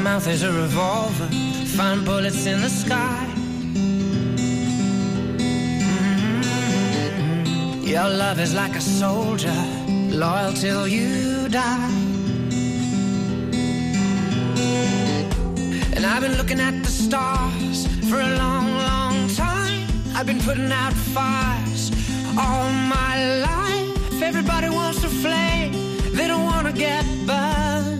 mouth is a revolver, find bullets in the sky. Mm-hmm. Your love is like a soldier, loyal till you die. And I've been looking at the stars for a long, long time. I've been putting out fires all my life. Everybody wants to flame, they don't want to get burned.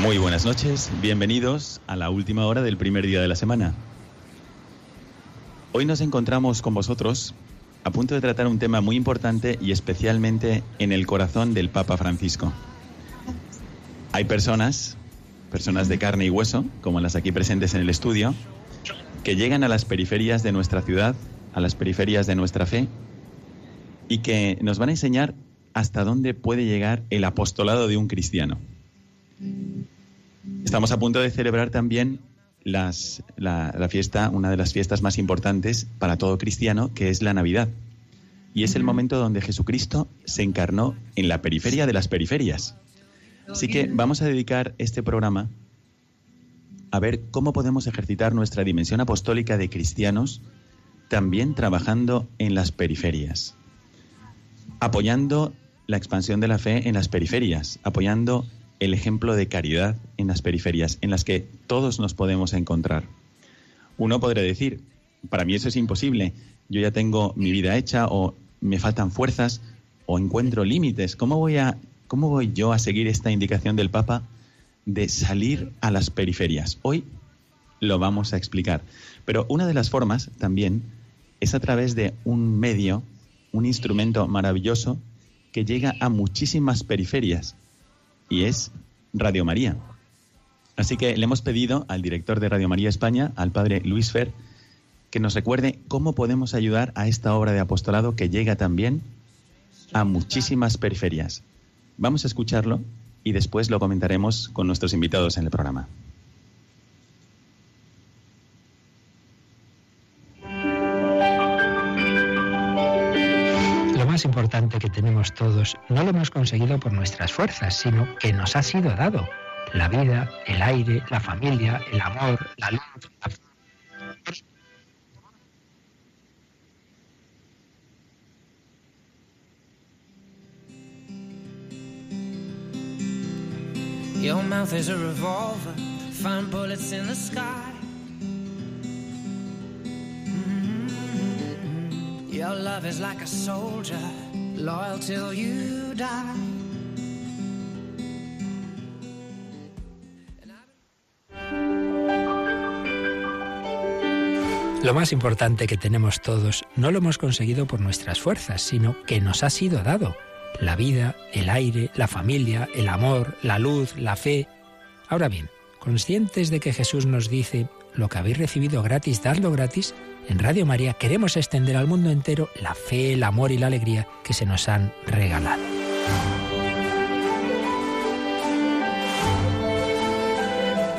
Muy buenas noches, bienvenidos a la última hora del primer día de la semana. Hoy nos encontramos con vosotros a punto de tratar un tema muy importante y especialmente en el corazón del Papa Francisco. Hay personas, personas de carne y hueso, como las aquí presentes en el estudio, que llegan a las periferias de nuestra ciudad, a las periferias de nuestra fe, y que nos van a enseñar hasta dónde puede llegar el apostolado de un cristiano. Estamos a punto de celebrar también las- la, la fiesta, una de las fiestas más importantes para todo cristiano, que es la Navidad. Y es el momento donde Jesucristo se encarnó en la periferia de las periferias. Así que vamos a dedicar este programa a ver cómo podemos ejercitar nuestra dimensión apostólica de cristianos también trabajando en las periferias, apoyando la expansión de la fe en las periferias, apoyando el ejemplo de caridad en las periferias, en las que todos nos podemos encontrar. Uno podría decir, para mí eso es imposible, yo ya tengo mi vida hecha o me faltan fuerzas o encuentro límites. ¿Cómo voy, a, ¿Cómo voy yo a seguir esta indicación del Papa de salir a las periferias? Hoy lo vamos a explicar. Pero una de las formas también es a través de un medio, un instrumento maravilloso que llega a muchísimas periferias y es Radio María. Así que le hemos pedido al director de Radio María España, al padre Luis Fer, que nos recuerde cómo podemos ayudar a esta obra de apostolado que llega también a muchísimas periferias. Vamos a escucharlo y después lo comentaremos con nuestros invitados en el programa. Más importante que tenemos todos no lo hemos conseguido por nuestras fuerzas, sino que nos ha sido dado. La vida, el aire, la familia, el amor, la luz, la. Your mouth is a revolver, find bullets in the sky. Your love is like a soldier, loyal till you die. Lo más importante que tenemos todos no lo hemos conseguido por nuestras fuerzas, sino que nos ha sido dado. La vida, el aire, la familia, el amor, la luz, la fe. Ahora bien, conscientes de que Jesús nos dice, lo que habéis recibido gratis, dadlo gratis, en Radio María queremos extender al mundo entero la fe, el amor y la alegría que se nos han regalado.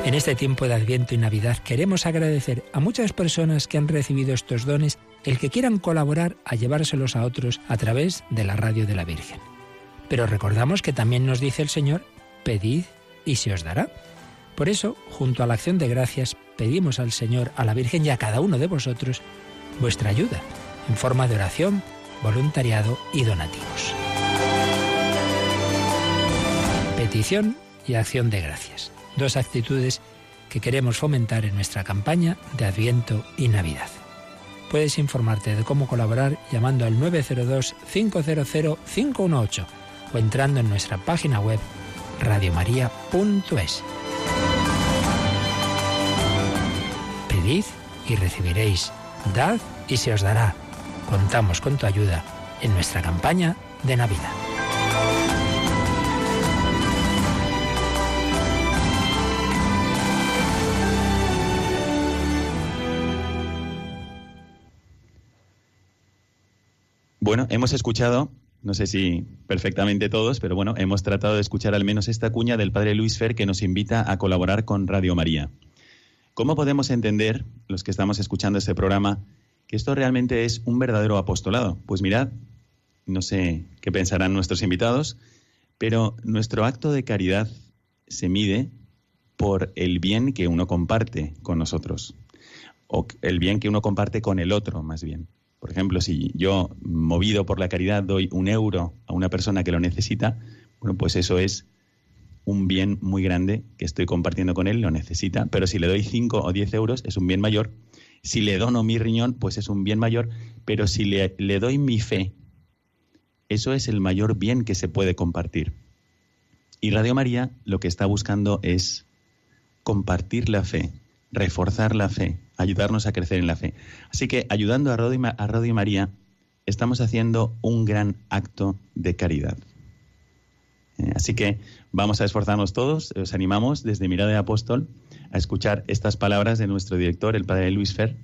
En este tiempo de Adviento y Navidad queremos agradecer a muchas personas que han recibido estos dones el que quieran colaborar a llevárselos a otros a través de la radio de la Virgen. Pero recordamos que también nos dice el Señor, pedid y se os dará. Por eso, junto a la acción de gracias, pedimos al Señor, a la Virgen y a cada uno de vosotros vuestra ayuda, en forma de oración, voluntariado y donativos. Petición y acción de gracias. Dos actitudes que queremos fomentar en nuestra campaña de Adviento y Navidad. Puedes informarte de cómo colaborar llamando al 902-500-518 o entrando en nuestra página web radiomaria.es. Y recibiréis. Dad y se os dará. Contamos con tu ayuda en nuestra campaña de Navidad. Bueno, hemos escuchado, no sé si perfectamente todos, pero bueno, hemos tratado de escuchar al menos esta cuña del padre Luis Fer que nos invita a colaborar con Radio María. ¿Cómo podemos entender, los que estamos escuchando este programa, que esto realmente es un verdadero apostolado? Pues mirad, no sé qué pensarán nuestros invitados, pero nuestro acto de caridad se mide por el bien que uno comparte con nosotros, o el bien que uno comparte con el otro, más bien. Por ejemplo, si yo, movido por la caridad, doy un euro a una persona que lo necesita, bueno, pues eso es un bien muy grande que estoy compartiendo con él, lo necesita, pero si le doy 5 o 10 euros es un bien mayor. Si le dono mi riñón, pues es un bien mayor, pero si le, le doy mi fe, eso es el mayor bien que se puede compartir. Y Radio María lo que está buscando es compartir la fe, reforzar la fe, ayudarnos a crecer en la fe. Así que ayudando a Radio, María, estamos haciendo un gran acto de caridad. Eh, así que vamos a esforzarnos todos, os animamos desde Mirada de Apóstol a escuchar estas palabras de nuestro director, el padre Luis Fer,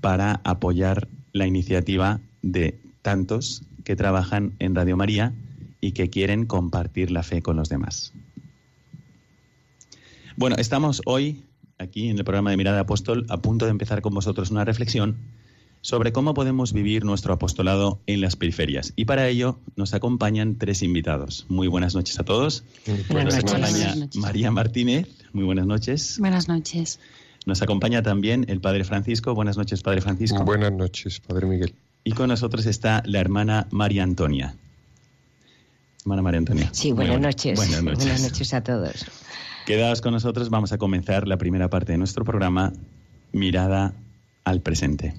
para apoyar la iniciativa de tantos que trabajan en Radio María y que quieren compartir la fe con los demás. Bueno, estamos hoy aquí en el programa de Mirada de Apóstol a punto de empezar con vosotros una reflexión sobre cómo podemos vivir nuestro apostolado en las periferias. Y para ello nos acompañan tres invitados. Muy buenas noches a todos. Buenas nos acompaña María Martínez. Muy buenas noches. Buenas noches. Nos acompaña también el Padre Francisco. Buenas noches, Padre Francisco. Buenas noches, Padre Miguel. Y con nosotros está la hermana María Antonia. Hermana María Antonia. Sí, buenas, noches. Buenas noches. Buenas noches a todos. Quedaos con nosotros, vamos a comenzar la primera parte de nuestro programa, Mirada al Presente.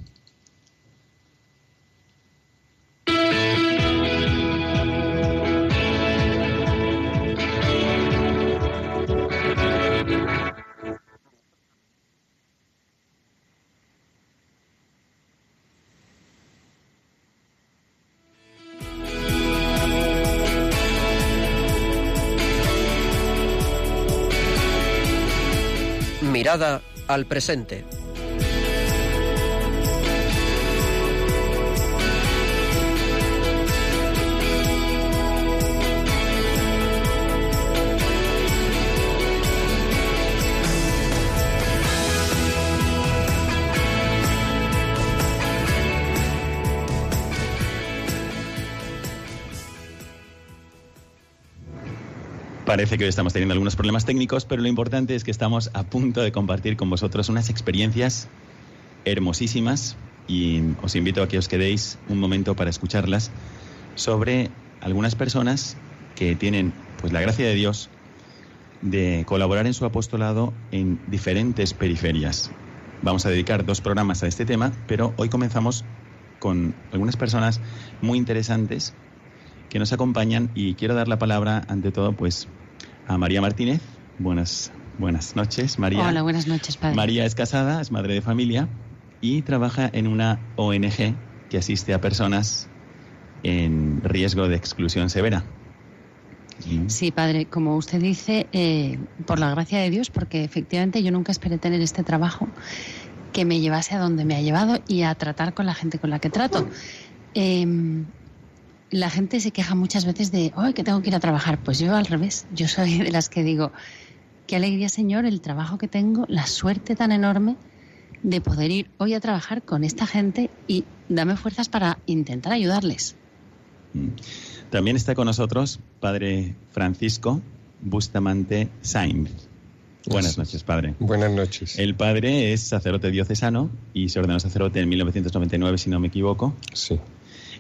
Al presente. Parece que hoy estamos teniendo algunos problemas técnicos, pero lo importante es que estamos a punto de compartir con vosotros unas experiencias hermosísimas y os invito a que os quedéis un momento para escucharlas sobre algunas personas que tienen pues la gracia de Dios de colaborar en su apostolado en diferentes periferias. Vamos a dedicar dos programas a este tema, pero hoy comenzamos con algunas personas muy interesantes que nos acompañan y quiero dar la palabra ante todo pues a María Martínez. Buenas, buenas noches, María. Hola, buenas noches, padre. María es casada, es madre de familia y trabaja en una ONG que asiste a personas en riesgo de exclusión severa. Sí, padre, como usted dice, eh, por la gracia de Dios, porque efectivamente yo nunca esperé tener este trabajo que me llevase a donde me ha llevado y a tratar con la gente con la que trato. Eh, la gente se queja muchas veces de, hoy que tengo que ir a trabajar. Pues yo al revés, yo soy de las que digo, qué alegría, Señor, el trabajo que tengo, la suerte tan enorme de poder ir hoy a trabajar con esta gente y dame fuerzas para intentar ayudarles. Mm. También está con nosotros Padre Francisco Bustamante Sainz. Buenas noches, Padre. Buenas noches. El Padre es sacerdote diocesano y se ordenó sacerdote en 1999, si no me equivoco. Sí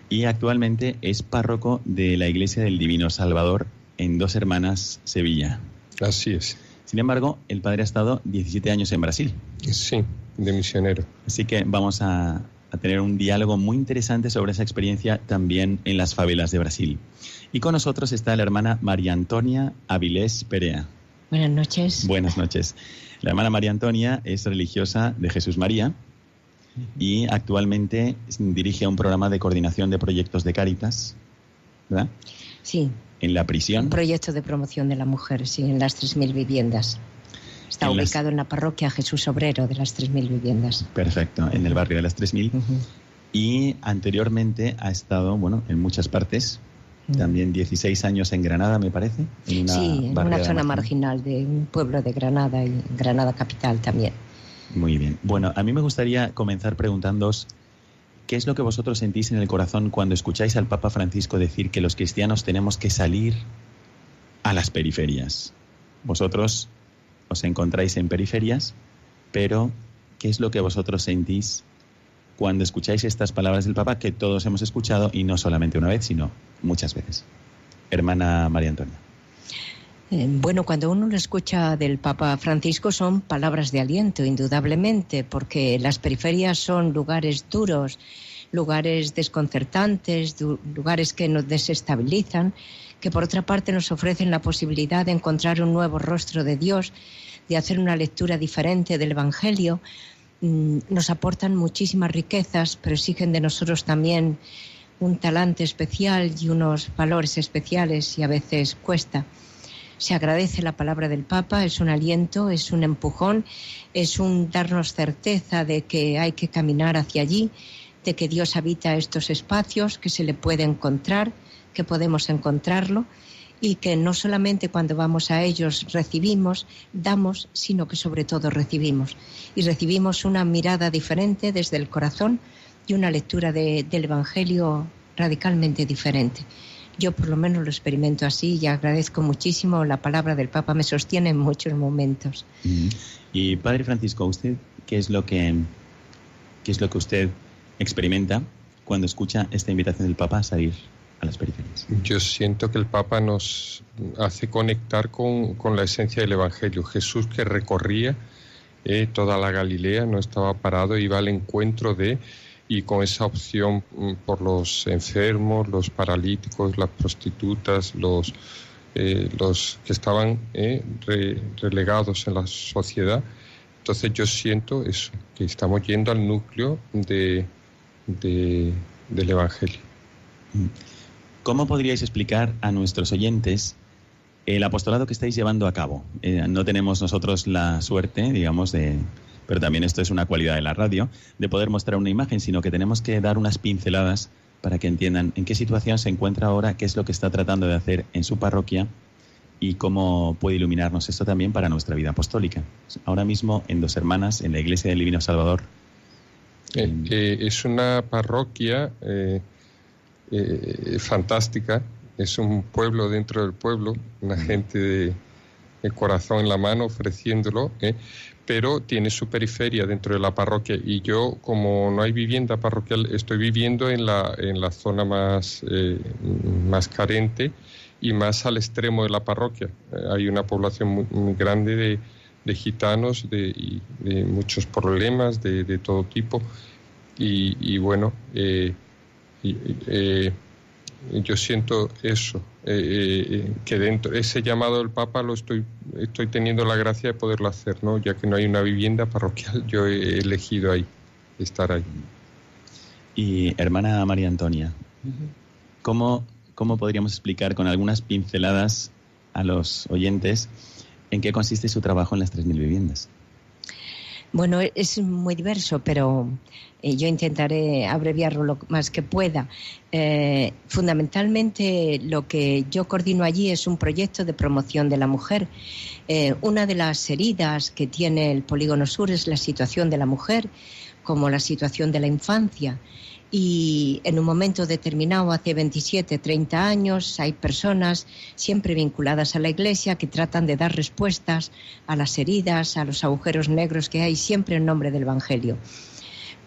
y actualmente es párroco de la Iglesia del Divino Salvador en Dos Hermanas, Sevilla. Así es. Sin embargo, el padre ha estado 17 años en Brasil. Sí, de misionero. Así que vamos a, tener un diálogo muy interesante sobre esa experiencia también en las favelas de Brasil. Y con nosotros está la hermana María Antonia Avilés Perea. Buenas noches. Buenas noches. La hermana María Antonia es religiosa de Jesús María y actualmente dirige un programa de coordinación de proyectos de Cáritas, ¿verdad? Sí. En la prisión. Un proyecto de promoción de la mujer, sí, en las 3.000 viviendas. Está ubicado en la parroquia Jesús Obrero de las 3.000 viviendas. Perfecto, en el barrio de las 3.000. y anteriormente ha estado, bueno, en muchas partes, también 16 años en Granada, me parece. En una sí, en una zona marginal. marginal de un pueblo de Granada y Granada capital también. Muy bien. Bueno, a mí me gustaría comenzar preguntándoos qué es lo que vosotros sentís en el corazón cuando escucháis al Papa Francisco decir que los cristianos tenemos que salir a las periferias. Vosotros os encontráis en periferias, pero ¿qué es lo que vosotros sentís cuando escucháis estas palabras del Papa que todos hemos escuchado y no solamente una vez, sino muchas veces? Hermana María Antonia. Eh, Bueno, cuando uno lo escucha del Papa Francisco son palabras de aliento, indudablemente, porque las periferias son lugares duros, lugares desconcertantes, lugares que nos desestabilizan, que por otra parte nos ofrecen la posibilidad de encontrar un nuevo rostro de Dios, de hacer una lectura diferente del Evangelio. Mm, Nos aportan muchísimas riquezas, pero exigen de nosotros también un talante especial y unos valores especiales y a veces cuesta. Se agradece la palabra del Papa, es un aliento, es un empujón, es un darnos certeza de que hay que caminar hacia allí, de que Dios habita estos espacios, que se le puede encontrar, que podemos encontrarlo y que no solamente cuando vamos a ellos recibimos, damos, sino que sobre todo recibimos. Y recibimos una mirada diferente desde el corazón y una lectura de- del Evangelio radicalmente diferente. Yo por lo menos lo experimento así y agradezco muchísimo la palabra del Papa, me sostiene en muchos momentos. Y Padre Francisco, ¿usted qué es lo que qué es lo que usted experimenta cuando escucha esta invitación del Papa a salir a las periferias? Yo siento que el Papa nos hace conectar con, con la esencia del Evangelio. Jesús que recorría eh, toda la Galilea, no estaba parado, iba al encuentro de, y con esa opción mm, por los enfermos, los paralíticos, las prostitutas, los, eh, los que estaban eh, re- relegados en la sociedad. Entonces yo siento eso, que estamos yendo al núcleo de, de- del Evangelio. ¿Cómo podríais explicar a nuestros oyentes el apostolado que estáis llevando a cabo? Eh, no tenemos nosotros la suerte, digamos, de, pero también esto es una cualidad de la radio, de poder mostrar una imagen, sino que tenemos que dar unas pinceladas para que entiendan en qué situación se encuentra ahora, qué es lo que está tratando de hacer en su parroquia y cómo puede iluminarnos. Esto también para nuestra vida apostólica. Ahora mismo en Dos Hermanas, en la Iglesia del Divino Salvador, Eh, eh, es una parroquia eh, eh, fantástica, es un pueblo dentro del pueblo, una gente de, de corazón en la mano ofreciéndolo, pero tiene su periferia dentro de la parroquia y yo, como no hay vivienda parroquial, estoy viviendo en la, en la zona más, eh, más carente y más al extremo de la parroquia. Eh, hay una población muy, grande de, de gitanos, de, y de muchos problemas de, de todo tipo. Y, bueno, eh, yo siento eso, eh, eh, que dentro, ese llamado del Papa lo estoy, estoy teniendo la gracia de poderlo hacer, ¿no? Ya que no hay una vivienda parroquial, yo he elegido ahí, estar ahí. Y hermana María Antonia, ¿cómo, ¿cómo podríamos explicar con algunas pinceladas a los oyentes en qué consiste su trabajo en las 3.000 viviendas? Bueno, e- es muy diverso, pero eh, yo intentaré abreviarlo lo más que pueda. Eh, fundamentalmente lo que yo coordino allí es un proyecto de promoción de la mujer. Eh, una de las heridas que tiene el Polígono Sur es la situación de la mujer, como la situación de la infancia. Y en un momento determinado, hace 27, 30 años, hay personas siempre vinculadas a la Iglesia que tratan de dar respuestas a las heridas, a los agujeros negros que hay siempre en nombre del Evangelio.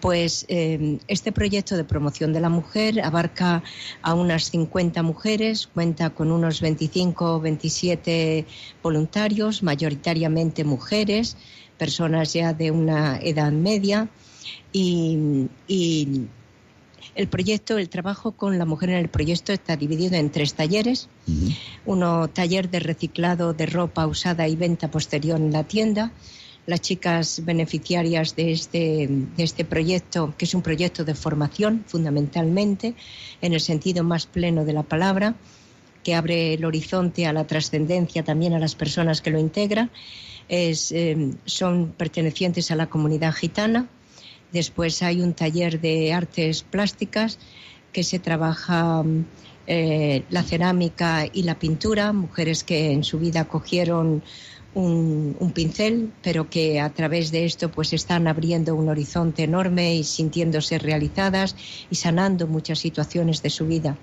Pues eh, este proyecto de promoción de la mujer abarca a unas 50 mujeres, cuenta con unos 25 o 27 voluntarios, mayoritariamente mujeres, personas ya de una edad media y, y el proyecto, el trabajo con la mujer en el proyecto está dividido en tres talleres. Uno, taller de reciclado de ropa usada y venta posterior en la tienda. Las chicas beneficiarias de este, de este proyecto, que es un proyecto de formación fundamentalmente, en el sentido más pleno de la palabra, que abre el horizonte a la trascendencia también a las personas que lo integran, es, eh, son pertenecientes a la comunidad gitana Después hay un taller de artes plásticas que se trabaja eh, la cerámica y la pintura, mujeres que en su vida cogieron un, un, pincel, pero que a través de esto pues están abriendo un horizonte enorme y sintiéndose realizadas y sanando muchas situaciones de su vida.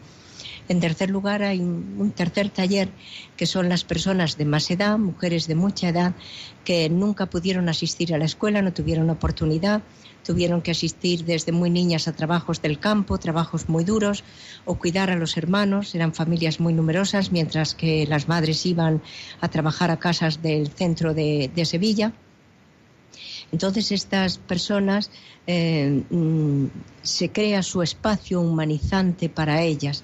En tercer lugar, hay un tercer taller que son las personas de más edad, mujeres de mucha edad, que nunca pudieron asistir a la escuela, no tuvieron oportunidad, tuvieron que asistir desde muy niñas a trabajos del campo, trabajos muy duros, o cuidar a los hermanos, eran familias muy numerosas, mientras que las madres iban a trabajar a casas del centro de, Sevilla. Entonces estas personas eh, mm, se crea su espacio humanizante para ellas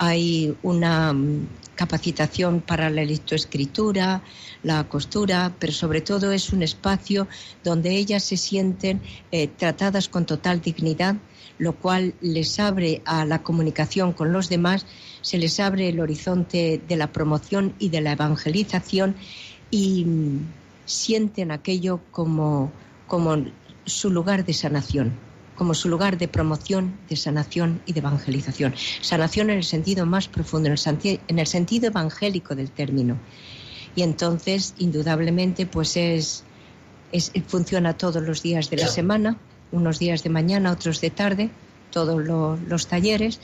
hay una mm, capacitación para la lectoescritura, la costura, pero sobre todo es un espacio donde ellas se sienten eh, tratadas con total dignidad, lo cual les abre a la comunicación con los demás, se les abre el horizonte de la promoción y de la evangelización y mm, sienten aquello como, como su lugar de sanación como su lugar de promoción, de sanación y de evangelización. Sanación en el sentido más profundo, en el, sentido evangélico del término. Y entonces, indudablemente, pues es, funciona todos los días de la semana, unos días de mañana, otros de tarde, todos los talleres,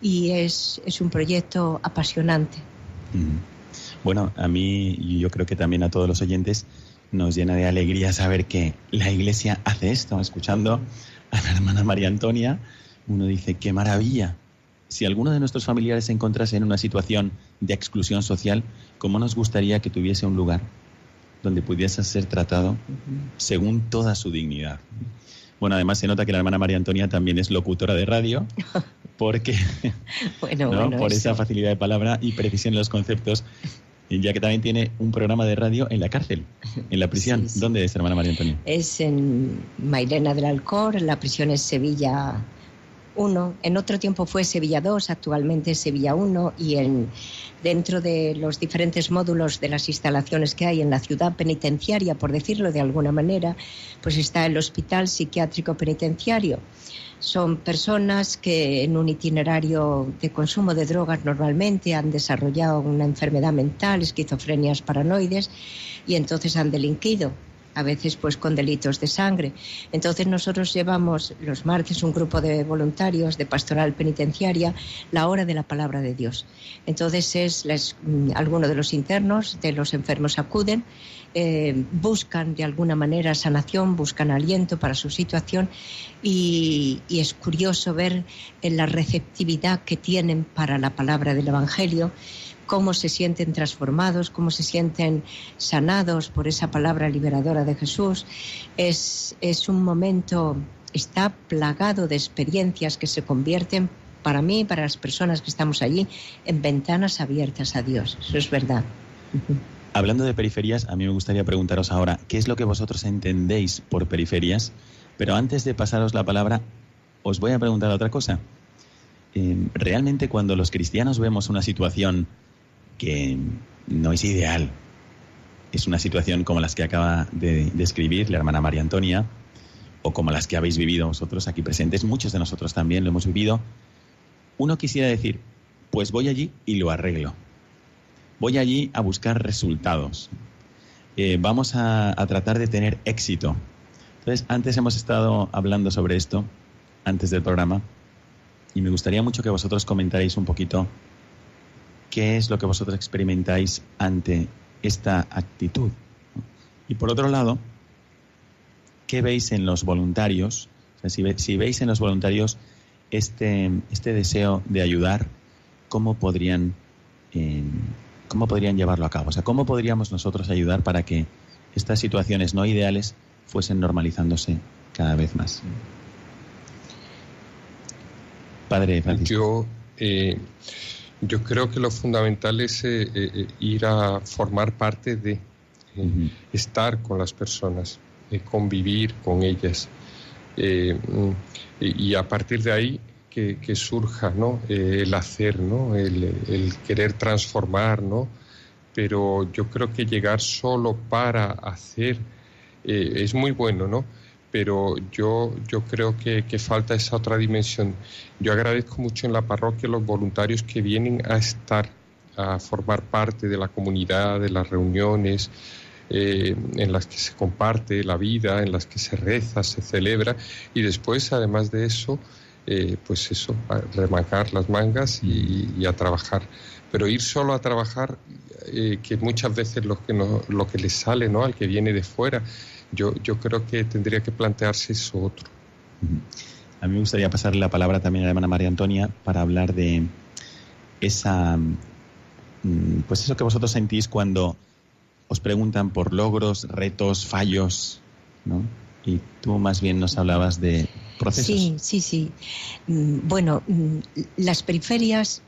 y es, es un proyecto apasionante. Mm. Bueno, a mí y yo creo que también a todos los oyentes nos llena de alegría saber que la Iglesia hace esto, escuchando a la hermana María Antonia, uno dice, qué maravilla. Si alguno de nuestros familiares se encontrase en una situación de exclusión social, ¿cómo nos gustaría que tuviese un lugar donde pudiese ser tratado según toda su dignidad? Bueno, además se nota que la hermana María Antonia también es locutora de radio, porque bueno, por esa facilidad de palabra y precisión en los conceptos, ya que también tiene un programa de radio en la cárcel, en la prisión. ¿Dónde es, hermana María Antonia? Es en Mairena del Alcor, la prisión es Sevilla 1. En otro tiempo fue Sevilla 2, actualmente Sevilla 1 y en, dentro de los diferentes módulos de las instalaciones que hay en la ciudad penitenciaria, por decirlo de alguna manera, pues está el Hospital Psiquiátrico Penitenciario son personas que en un itinerario de consumo de drogas normalmente han desarrollado una enfermedad mental, esquizofrenias paranoides, y entonces han delinquido a veces pues con delitos de sangre. Entonces nosotros llevamos los martes un grupo de voluntarios de pastoral penitenciaria la hora de la palabra de Dios. Entonces es les, mm, algunos de los internos, de los enfermos acuden, eh, buscan de alguna manera sanación, buscan aliento para su situación y, y es curioso ver la receptividad que tienen para la palabra del Evangelio cómo se sienten transformados, cómo se sienten sanados por esa palabra liberadora de Jesús. Es, es un momento, está plagado de experiencias que se convierten para mí, para las personas que estamos allí, en ventanas abiertas a Dios. Eso es verdad. Hablando de periferias, a mí me gustaría preguntaros ahora, ¿qué es lo que vosotros entendéis por periferias? Pero antes de pasaros la palabra, os voy a preguntar otra cosa. Eh, realmente cuando los cristianos vemos una situación que no es ideal. Es una situación como las que acaba de describir la hermana María Antonia, o como las que habéis vivido vosotros aquí presentes, muchos de nosotros también lo hemos vivido. Uno quisiera decir, pues voy allí y lo arreglo. Voy allí a buscar resultados. Eh, vamos a, a tratar de tener éxito. Entonces, antes hemos estado hablando sobre esto, antes del programa, y me gustaría mucho que vosotros comentarais un poquito ¿Qué es lo que vosotros experimentáis ante esta actitud? Y por otro lado, ¿qué veis en los voluntarios? si, veis en los voluntarios este, este deseo de ayudar, ¿cómo podrían, em, ¿cómo podrían llevarlo a cabo? O sea, ¿cómo podríamos nosotros ayudar para que estas situaciones no ideales fuesen normalizándose cada vez más? Padre Francisco. Yo, eh, yo creo que lo fundamental es eh, eh, eh, ir a formar parte de, estar con las personas, convivir con ellas. Mm, y a partir de ahí que, surja ¿no? el hacer, ¿no? El, querer transformar, ¿no? pero yo creo que llegar solo para hacer es muy bueno, ¿no? Pero yo, yo creo que, que, falta esa otra dimensión. Yo agradezco mucho en la parroquia los voluntarios que vienen a estar, a formar parte de la comunidad, de las reuniones, eh, en las que se comparte la vida, en las que se reza, se celebra y después, además de eso, eh, pues eso, a las mangas y, a trabajar. Pero ir solo a trabajar, eh, que muchas veces lo que, no, lo que le sale ¿no? al que viene de fuera, yo, yo creo que tendría que plantearse eso otro. A mí me gustaría pasarle la palabra también a la hermana María Antonia para hablar de esa, mm, pues eso que vosotros sentís cuando os preguntan por logros, retos, fallos, ¿no? Y tú más bien nos hablabas de procesos. Sí, sí, sí. Mm, bueno, mm, las periferias,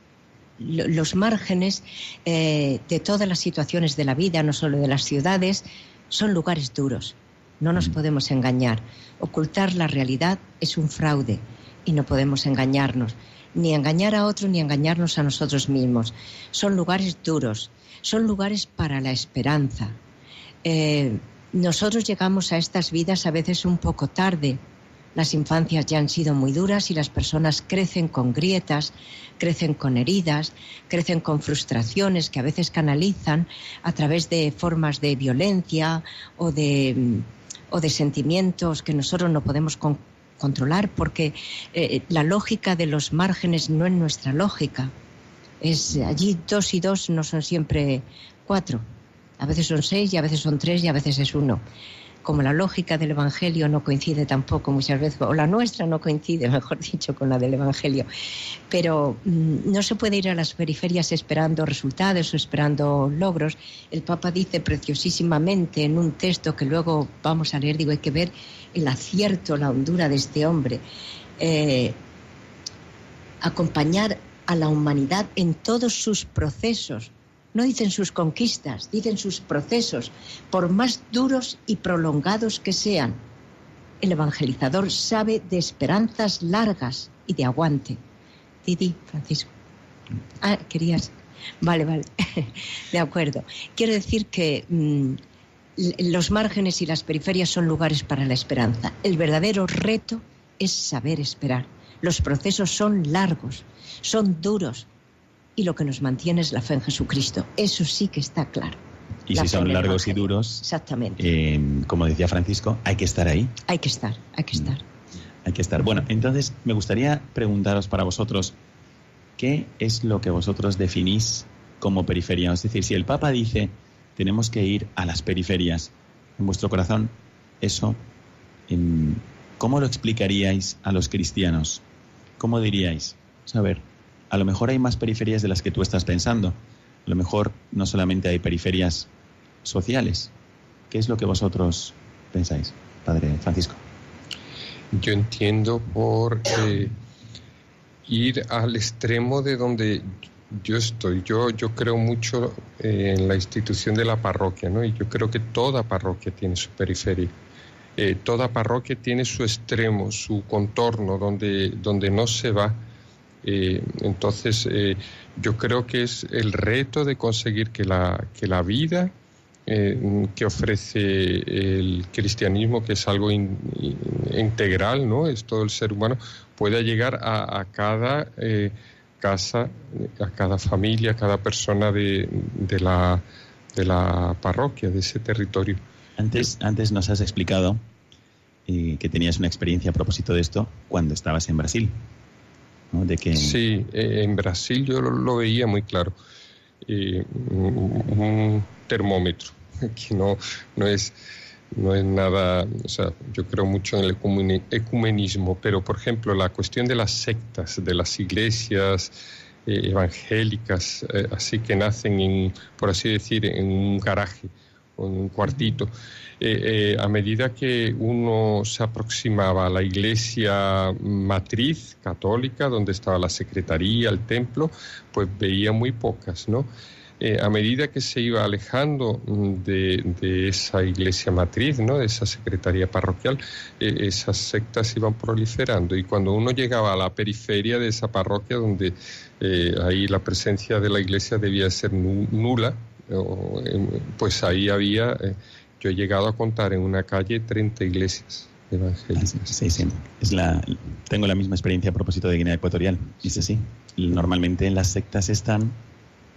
los márgenes eh, de todas las situaciones de la vida, no solo de las ciudades, son lugares duros. No nos mm. podemos engañar. Ocultar la realidad es un fraude y no podemos engañarnos. Ni engañar a otro ni engañarnos a nosotros mismos. Son lugares duros son lugares para la esperanza. Eh, nosotros llegamos a estas vidas a veces un poco tarde. Las infancias ya han sido muy duras y las personas crecen con grietas, crecen con heridas, crecen con frustraciones que a veces canalizan a través de formas de violencia o de, o de sentimientos que nosotros no podemos controlar porque eh, la lógica de los márgenes no es nuestra lógica. Es, allí dos y dos no son siempre cuatro. A veces son seis y a veces son tres y a veces es uno. Como la lógica del Evangelio no coincide tampoco muchas veces, o la nuestra no coincide, mejor dicho, con la del Evangelio. Pero mm, no se puede ir a las periferias esperando resultados o esperando logros. El Papa dice preciosísimamente en un texto que luego vamos a leer, digo, hay que ver el acierto, la hondura de este hombre. Eh, acompañar a la humanidad en todos sus procesos. No dicen sus conquistas, dicen sus procesos, por más duros y prolongados que sean. El evangelizador sabe de esperanzas largas y de aguante. Didi, Francisco. Ah, querías. Vale, vale. de acuerdo. Quiero decir que mm, los márgenes y las periferias son lugares para la esperanza. El verdadero reto es saber esperar. Los procesos son largos, son duros y lo que nos mantiene es la fe en Jesucristo. Eso sí que está claro. Y si son largos y duros, exactamente. Eh, como decía Francisco, hay que estar ahí. Hay que estar, hay que estar. Hay que estar. Bueno, entonces me gustaría preguntaros para vosotros, ¿qué es lo que vosotros definís como periferia? Es decir, si el Papa dice, tenemos que ir a las periferias, en vuestro corazón, eso, ¿cómo lo explicaríais a los cristianos? ¿Cómo diríais? A ver, a lo mejor hay más periferias de las que tú estás pensando. A lo mejor no solamente hay periferias sociales. ¿Qué es lo que vosotros pensáis, Padre Francisco? Yo entiendo por eh, ir al extremo de donde yo estoy. Yo, yo creo mucho eh, en la institución de la parroquia, ¿no? Y yo creo que toda parroquia tiene su periferia. Eh, toda parroquia tiene su extremo, su contorno, donde, donde no se va eh, entonces, eh, yo creo que es el reto de conseguir que la, que la vida eh, que ofrece el cristianismo, que es algo integral, ¿no? Es todo el ser humano, pueda llegar a, cada casa, a cada familia, a cada persona de, de, la, de la parroquia, de ese territorio. Antes, antes nos has explicado que tenías una experiencia a propósito de esto cuando estabas en Brasil. Sí, eh, en Brasil yo lo, veía muy claro. Eh, un, termómetro, que no, no, es, no es nada, o sea, yo creo mucho en el ecumenismo, pero por ejemplo la cuestión de las sectas, de las iglesias eh, evangélicas, así que nacen, en, por así decir, en un garaje en un cuartito. Eh, eh, a medida que uno se aproximaba a la iglesia matriz católica, donde estaba la secretaría, el templo, pues veía muy pocas, ¿no? Eh, a medida que se iba alejando mm, de, esa iglesia matriz, ¿no? de esa secretaría parroquial, esas sectas iban proliferando. Y cuando uno llegaba a la periferia de esa parroquia, donde ahí la presencia de la iglesia debía ser nula, pues ahí había yo he llegado a contar en una calle 30 iglesias evangélicas. Sí, sí. Es la, tengo la misma experiencia a propósito de Guinea Ecuatorial. Es así. Normalmente las sectas están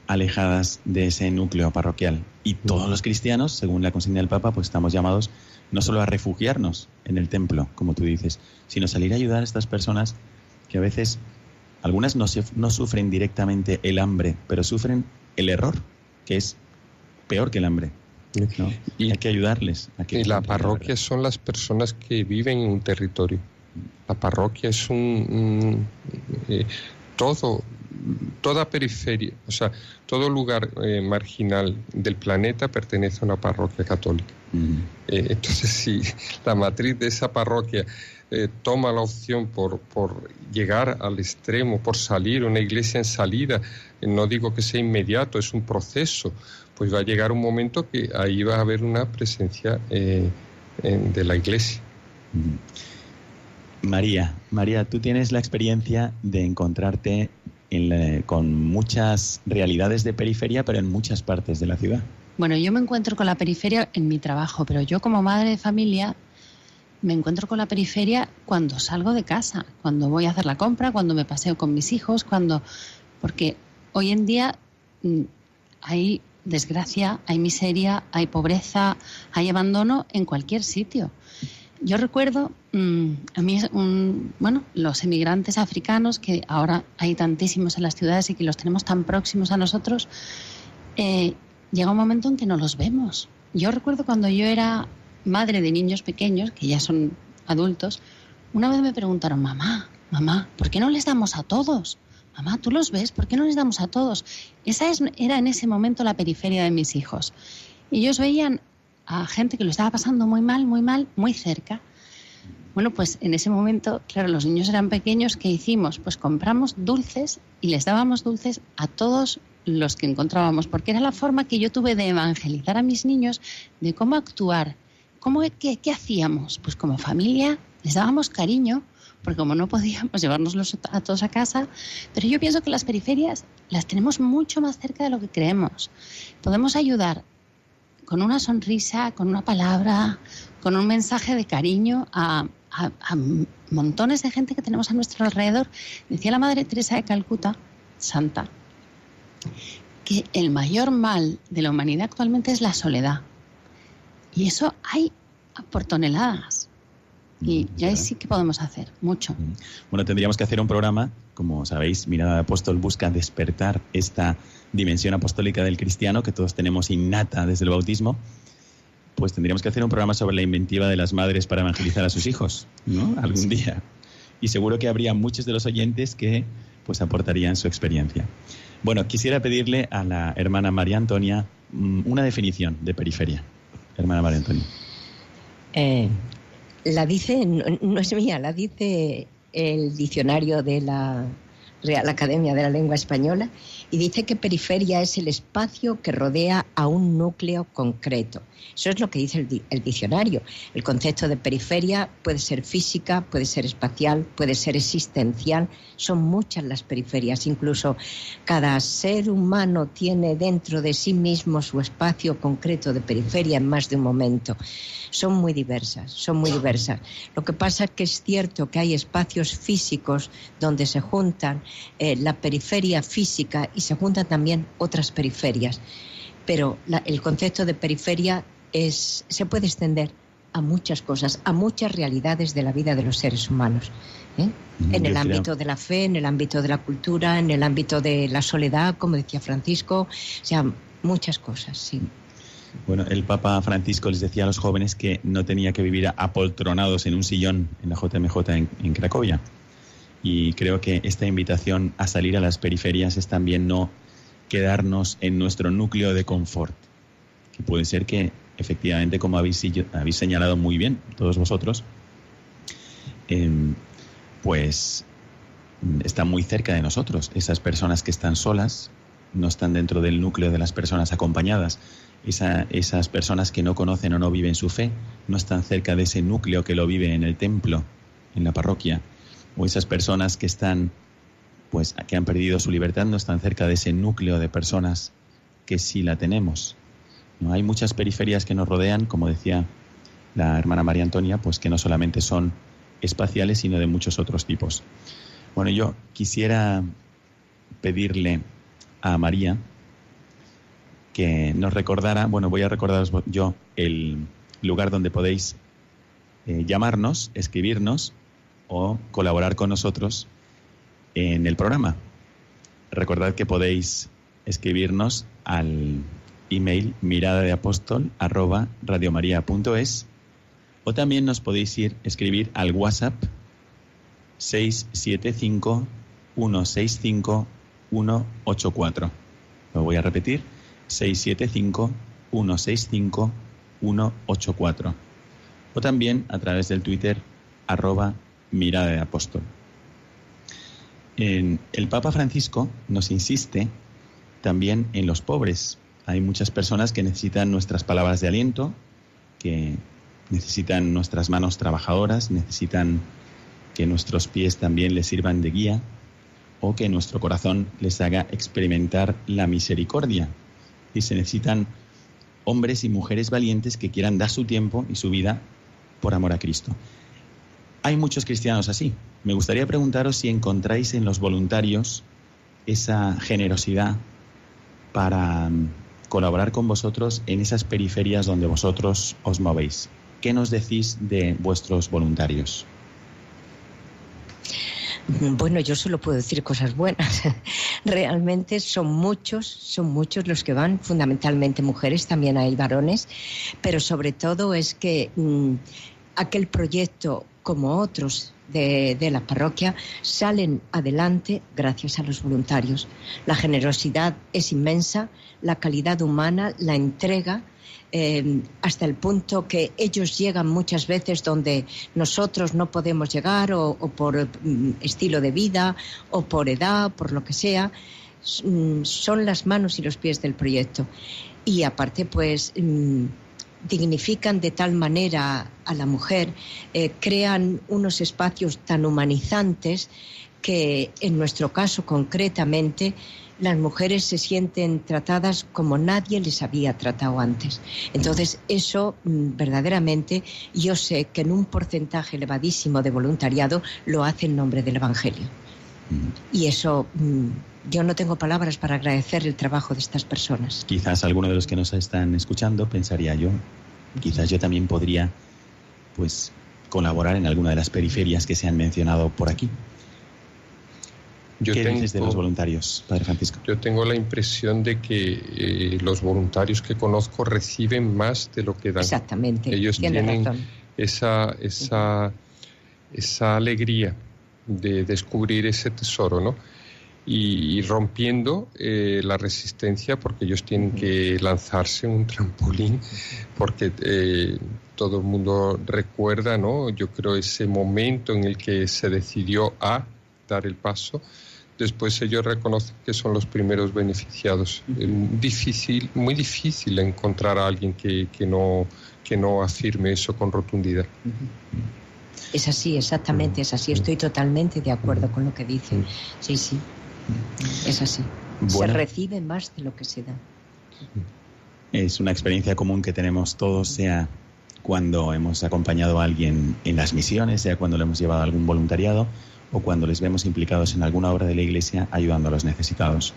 alejadas de ese núcleo parroquial. Y todos los cristianos, según la consigna del Papa, pues estamos llamados no solo a refugiarnos en el templo, como tú dices, sino salir a ayudar a estas personas que a veces, algunas no, no sufren directamente el hambre, pero sufren el error, que es peor que el hambre. Y hay que ayudarles. y la parroquia son las personas que viven en un territorio. La parroquia es un, eh, todo, toda periferia, o sea, todo lugar eh, marginal del planeta pertenece a una parroquia católica. Eh, entonces, si la matriz de esa parroquia toma la opción por, por, llegar al extremo, por salir, una iglesia en salida, no digo que sea inmediato, es un proceso, pues va a llegar un momento que ahí va a haber una presencia eh, de la iglesia. María, María, tú tienes la experiencia de encontrarte con muchas realidades de periferia, pero en muchas partes de la ciudad. Bueno, yo me encuentro con la periferia en mi trabajo, pero yo como madre de familia me encuentro con la periferia cuando salgo de casa, cuando voy a hacer la compra, cuando me paseo con mis hijos, cuando porque hoy en día mm, hay desgracia, hay miseria, hay pobreza, hay abandono en cualquier sitio. Yo recuerdo, mm, a mí, bueno, los emigrantes africanos, que ahora hay tantísimos en las ciudades y que los tenemos tan próximos a nosotros, eh, llega un momento en que no los vemos. Yo recuerdo cuando yo era madre de niños pequeños, que ya son adultos, una vez me preguntaron, mamá, mamá, ¿por qué no les damos a todos? Mamá, ¿tú los ves? ¿Por qué no les damos a todos? Esa era en ese momento la periferia de mis hijos. Y ellos veían a gente que lo estaba pasando muy mal, muy mal, muy cerca. Bueno, pues en ese momento, claro, los niños eran pequeños, ¿qué hicimos? Pues compramos dulces y les dábamos dulces a todos los que encontrábamos, porque era la forma que yo tuve de evangelizar a mis niños de cómo actuar, cómo, qué, qué hacíamos. Pues como familia les dábamos cariño, porque como no podíamos llevárnoslos a todos a casa, pero yo pienso que las periferias las tenemos mucho más cerca de lo que creemos. Podemos ayudar con una sonrisa, con una palabra, con un mensaje de cariño a, montones de gente que tenemos a nuestro alrededor. Decía la Madre Teresa de Calcuta, santa, que el mayor mal de la humanidad actualmente es la soledad. Y eso hay por toneladas. Y, ya ahí sí que podemos hacer mucho. Mm. Bueno, tendríamos que hacer un programa, como sabéis, Mirada de Apóstol busca despertar esta dimensión apostólica del cristiano que todos tenemos innata desde el bautismo. Pues tendríamos que hacer un programa sobre la inventiva de las madres para evangelizar a sus hijos, ¿no? Algún día. Y seguro que habría muchos de los oyentes que pues aportarían su experiencia. Bueno, quisiera pedirle a la hermana María Antonia mm, una definición de periferia. Hermana María Antonia. Eh, la dice, no, es mía, la dice el diccionario de la Real Academia de la Lengua Española y dice que periferia es el espacio que rodea a un núcleo concreto. Eso es lo que dice el, diccionario. El concepto de periferia puede ser física, puede ser espacial, puede ser existencial. Son muchas las periferias. Incluso cada ser humano tiene dentro de sí mismo su espacio concreto de periferia en más de un momento. Son muy diversas, son muy diversas. Lo que pasa es que es cierto que hay espacios físicos donde se juntan eh, la periferia física y se juntan también otras periferias. Pero el concepto de periferia es, se puede extender a muchas cosas, a muchas realidades de la vida de los seres humanos. ¿eh? Mm, en el ámbito de la fe, en el ámbito de la cultura, en el ámbito de la soledad, como decía Francisco, o sea, muchas cosas, sí. Bueno, el Papa Francisco les decía a los jóvenes que no tenía que vivir apoltronados en un sillón en la JMJ en Cracovia, y creo que esta invitación a salir a las periferias es también no quedarnos en nuestro núcleo de confort, que puede ser que efectivamente, como habéis, habéis señalado muy bien todos vosotros, em, pues están muy cerca de nosotros. Esas personas que están solas no están dentro del núcleo de las personas acompañadas. esas personas que no conocen o no viven su fe no están cerca de ese núcleo que lo vive en el templo, en la parroquia o esas personas que están, pues, que han perdido su libertad, no están cerca de ese núcleo de personas que sí la tenemos. ¿no? Hay muchas periferias que nos rodean, como decía la hermana María Antonia, pues que no solamente son espaciales, sino de muchos otros tipos. Bueno, yo quisiera pedirle a María que nos recordara, bueno, voy a recordaros yo el lugar donde podéis eh, llamarnos, escribirnos o colaborar con nosotros en el programa. Recordad que podéis escribirnos al email mirada de apóstol arroba radiomaria.es o también nos podéis ir escribir al WhatsApp 675 165 184. Lo voy a repetir, 675 165 184. O también a través del Twitter arroba mirada de apóstol. En el Papa Francisco nos insiste también en los pobres. Hay muchas personas que necesitan nuestras palabras de aliento, que necesitan nuestras manos trabajadoras, necesitan que nuestros pies también les sirvan de guía o que nuestro corazón les haga experimentar la misericordia. Y se necesitan hombres y mujeres valientes que quieran dar su tiempo y su vida por amor a Cristo. Hay muchos cristianos así. Me gustaría preguntaros si encontráis en los voluntarios esa generosidad para mm, colaborar con vosotros en esas periferias donde vosotros os movéis. ¿Qué nos decís de vuestros voluntarios? Bueno, yo solo puedo decir cosas buenas. Realmente son muchos, son muchos los que van, fundamentalmente mujeres, también hay varones, pero sobre todo es que mm, aquel proyecto, como otros de, de, la parroquia, salen adelante gracias a los voluntarios. La generosidad es inmensa, la calidad humana, la entrega Em, hasta el punto que ellos llegan muchas veces donde nosotros no podemos llegar o, por mm, estilo de vida o por edad, por lo que sea, mm, son las manos y los pies del proyecto. Y aparte, pues mm, dignifican de tal manera a la mujer, eh, crean unos espacios tan humanizantes que en nuestro caso concretamente las mujeres se sienten tratadas como nadie les había tratado antes. Entonces, eso mm, verdaderamente yo sé que en un porcentaje elevadísimo de voluntariado lo hace en nombre del Evangelio. Y eso, mm, yo no tengo palabras para agradecer el trabajo de estas personas. Quizás alguno de los que nos están escuchando pensaría yo, quizás yo también podría, pues, colaborar en alguna de las periferias que se han mencionado por aquí. Yo ¿Qué tengo, de los voluntarios, Padre Francisco? Yo tengo la impresión de que eh, los voluntarios que conozco reciben más de lo que dan. Exactamente. Ellos tienen esa, esa, esa alegría de descubrir ese tesoro, ¿no? Y, rompiendo eh, la resistencia porque ellos tienen que lanzarse un trampolín porque eh, todo el mundo recuerda, ¿no? Yo creo ese momento en el que se decidió a dar el paso después ellos reconocen que son los primeros beneficiados. Difícil, muy difícil encontrar a alguien que, no, que no afirme eso con rotundidad. Es así, exactamente, es así. Estoy totalmente de acuerdo con lo que dicen. Sí, sí, es así. Se recibe más de lo que se da. Es una experiencia común que tenemos todos, sea cuando hemos acompañado a alguien en las misiones, sea cuando le hemos llevado a algún voluntariado, o cuando les vemos implicados en alguna obra de la Iglesia ayudando a los necesitados.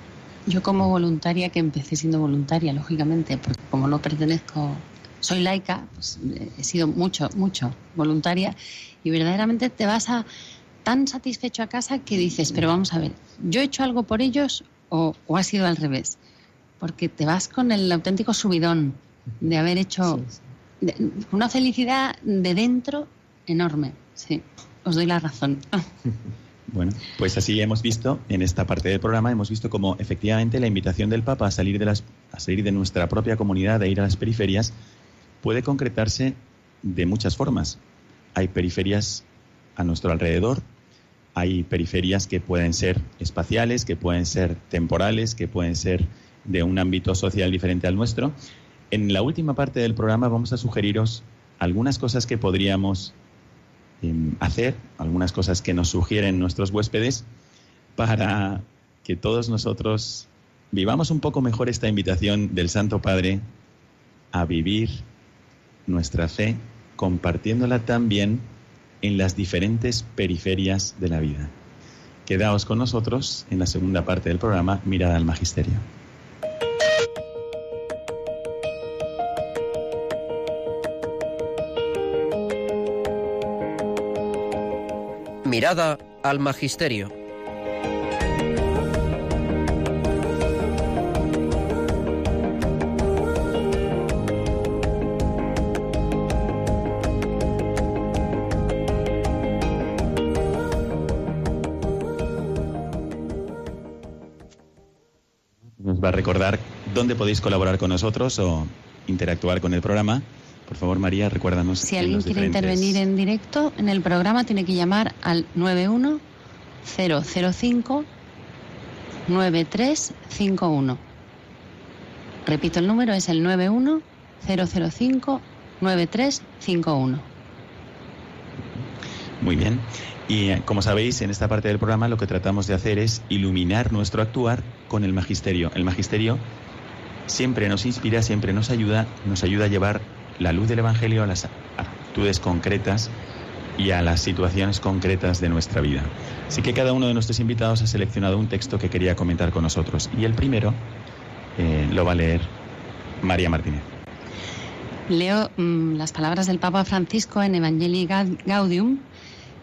Yo como voluntaria, que empecé siendo voluntaria, lógicamente, porque como no pertenezco, soy laica, pues he sido mucho, mucho voluntaria y verdaderamente te vas a tan satisfecho a casa que dices, pero vamos a ver, ¿yo he hecho algo por ellos o, ha sido al revés? Porque te vas con el auténtico subidón de haber hecho una felicidad de dentro enorme, sí os doy la razón. Bueno, pues así hemos visto en esta parte del programa, hemos visto como efectivamente la invitación del Papa a salir de, las, a salir de nuestra propia comunidad, e ir a las periferias, puede concretarse de muchas formas. Hay periferias a nuestro alrededor, hay periferias que pueden ser espaciales, que pueden ser temporales, que pueden ser de un ámbito social diferente al nuestro. En la última parte del programa vamos a sugeriros algunas cosas que podríamos hacer, algunas cosas que nos sugieren nuestros huéspedes para que todos nosotros vivamos un poco mejor esta invitación del Santo Padre a vivir nuestra fe compartiéndola también en las diferentes periferias de la vida. Quedaos con nosotros en la segunda parte del programa Mirada al Magisterio. Mirada al Magisterio. Nos va a recordar dónde podéis colaborar con nosotros o interactuar con el programa. Por favor, María, recuérdanos. Si en alguien quiere diferentes- intervenir en directo en el programa, tiene que llamar al 91005 9351. Repito, el número es el 91005 9351. Muy bien. Y eh, como sabéis, en esta parte del programa lo que tratamos de hacer es iluminar nuestro actuar con el magisterio. El magisterio siempre nos inspira, siempre nos ayuda, nos ayuda a llevar la luz del Evangelio a las actitudes concretas y a las situaciones concretas de nuestra vida. Así que cada uno de nuestros invitados ha seleccionado un texto que quería comentar con nosotros. Y el primero eh, lo va a leer María Martínez. Leo mm, las palabras del Papa Francisco en Evangelii Ga- Gaudium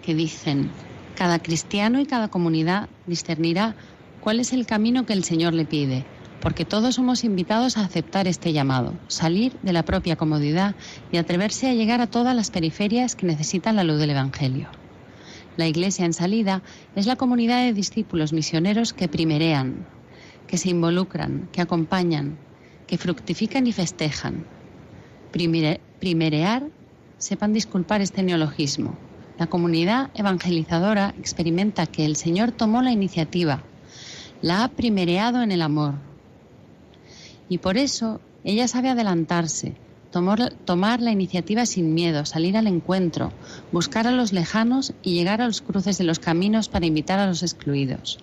que dicen, cada cristiano y cada comunidad discernirá cuál es el camino que el Señor le pide, porque todos somos invitados a aceptar este llamado, salir de la propia comodidad y atreverse a llegar a todas las periferias que necesitan la luz del Evangelio. La Iglesia en salida es la comunidad de discípulos misioneros que primerean, que se involucran, que acompañan, que fructifican y festejan. Primere- primerear, sepan disculpar este neologismo. La comunidad evangelizadora experimenta que el Señor tomó la iniciativa, la ha primereado en el amor. Y por eso ella sabe adelantarse, tomar, tomar la iniciativa sin miedo, salir al encuentro, buscar a los lejanos y llegar a los cruces de los caminos para invitar a los excluidos.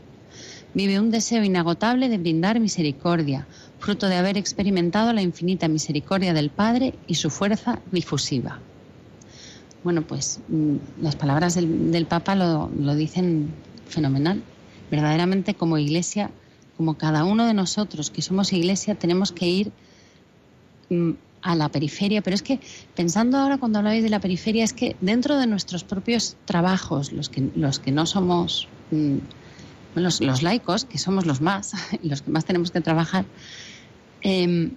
Vive un deseo inagotable de brindar misericordia, fruto de haber experimentado la infinita misericordia del Padre y su fuerza difusiva. Bueno, pues mm, las palabras del, del Papa lo, dicen fenomenal. Verdaderamente como iglesia, como cada uno de nosotros que somos iglesia, tenemos que ir mm, a la periferia. Pero es que pensando ahora cuando hablabais de la periferia, es que dentro de nuestros propios trabajos, los que, los que no somos... mm, los, los laicos, que somos los más, los que más tenemos que trabajar, eh,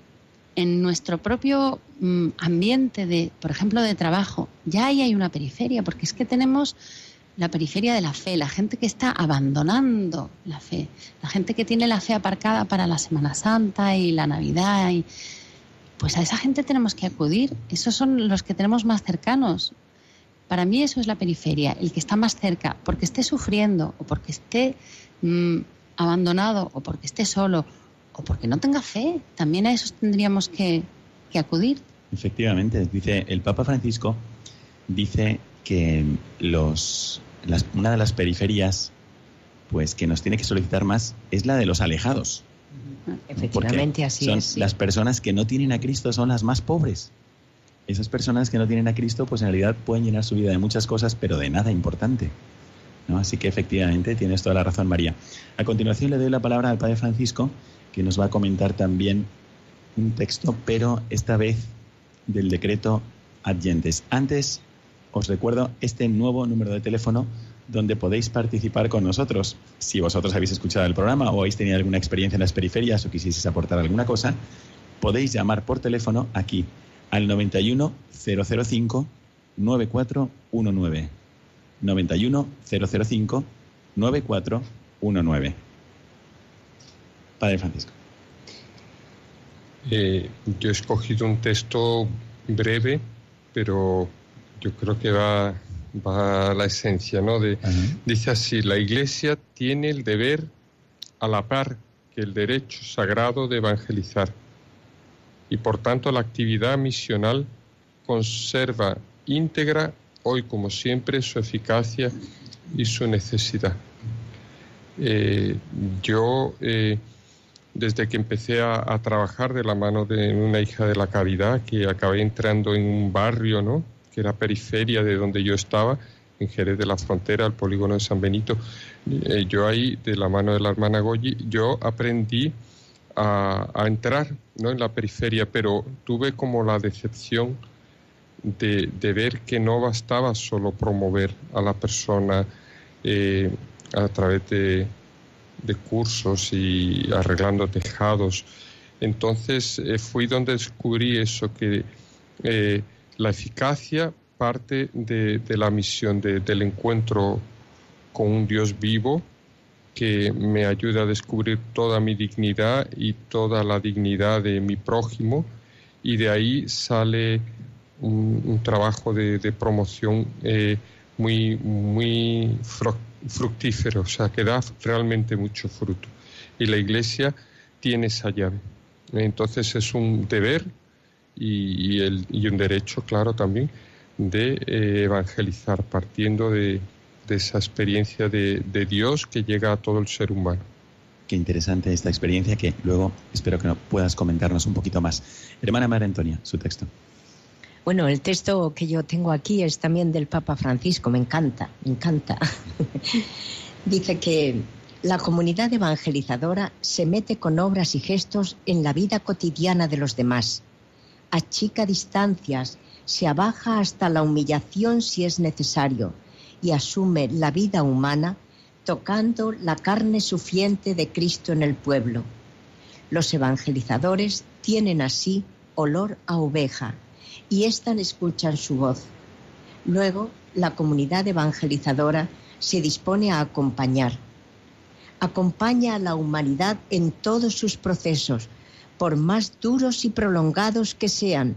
en nuestro propio mm, ambiente de, por ejemplo, de trabajo, ya ahí hay una periferia, porque es que tenemos la periferia de la fe, la gente que está abandonando la fe, la gente que tiene la fe aparcada para la Semana Santa y la Navidad, y, pues a esa gente tenemos que acudir, esos son los que tenemos más cercanos. Para mí eso es la periferia, el que está más cerca, porque esté sufriendo o porque esté mm, abandonado o porque esté solo o porque no tenga fe. También a esos tendríamos que, que acudir. Efectivamente, dice el Papa Francisco dice que los las- una de las periferias pues que nos tiene que solicitar más es la de los alejados. Efectivamente, así son es. sí. las personas que no tienen a Cristo son las más pobres. Esas personas que no tienen a Cristo, pues en realidad pueden llenar su vida de muchas cosas, pero de nada importante. ¿no? Así que efectivamente tienes toda la razón, María. A continuación le doy la palabra al Padre Francisco, que nos va a comentar también un texto, pero esta vez del decreto adyentes. Antes, os recuerdo este nuevo número de teléfono donde podéis participar con nosotros. Si vosotros habéis escuchado el programa o habéis tenido alguna experiencia en las periferias o quisieseis aportar alguna cosa, podéis llamar por teléfono aquí al 91 005 9419. 91 005 9419. Padre Francisco. Eh, yo he escogido un texto breve, pero yo creo que va, va a la esencia, ¿no? De, dice así, la Iglesia tiene el deber a la par que el derecho sagrado de evangelizar y por tanto la actividad misional conserva íntegra hoy como siempre su eficacia y su necesidad. Eh, yo eh, desde que empecé a, trabajar de la mano de una hija de la caridad, que acabé entrando en un barrio, ¿no? que era periferia de donde yo estaba, en Jerez de la Frontera, el polígono de San Benito. Eh, yo ahí, de la mano de la hermana Goyi, yo aprendí a, entrar ¿no? en la periferia, pero tuve como la decepción de, ver que no bastaba solo promover a la persona eh, a través de, cursos y arreglando tejados. Entonces eh, fui donde descubrí eso, que eh, la eficacia parte de, la misión del encuentro con un Dios vivo que me ayuda a descubrir toda mi dignidad y toda la dignidad de mi prójimo y de ahí sale un, trabajo de, promoción eh, muy, muy fructífero, o sea, que da realmente mucho fruto. Y la Iglesia tiene esa llave. Entonces es un deber y, el, y un derecho, claro, también de eh, evangelizar, partiendo de, esa experiencia de, de, Dios que llega a todo el ser humano. Qué interesante esta experiencia que luego espero que puedas comentarnos un poquito más. Hermana María Antonia, su texto. Bueno, el texto que yo tengo aquí es también del Papa Francisco, me encanta, me encanta. Dice que la comunidad evangelizadora se mete con obras y gestos en la vida cotidiana de los demás, achica distancias, se abaja hasta la humillación si es necesario y asume la vida humana tocando la carne suficiente de Cristo en el pueblo. Los evangelizadores tienen así olor a oveja y éstas escuchan su voz. Luego, la comunidad evangelizadora se dispone a acompañar. Acompaña a la humanidad en todos sus procesos, por más duros y prolongados que sean.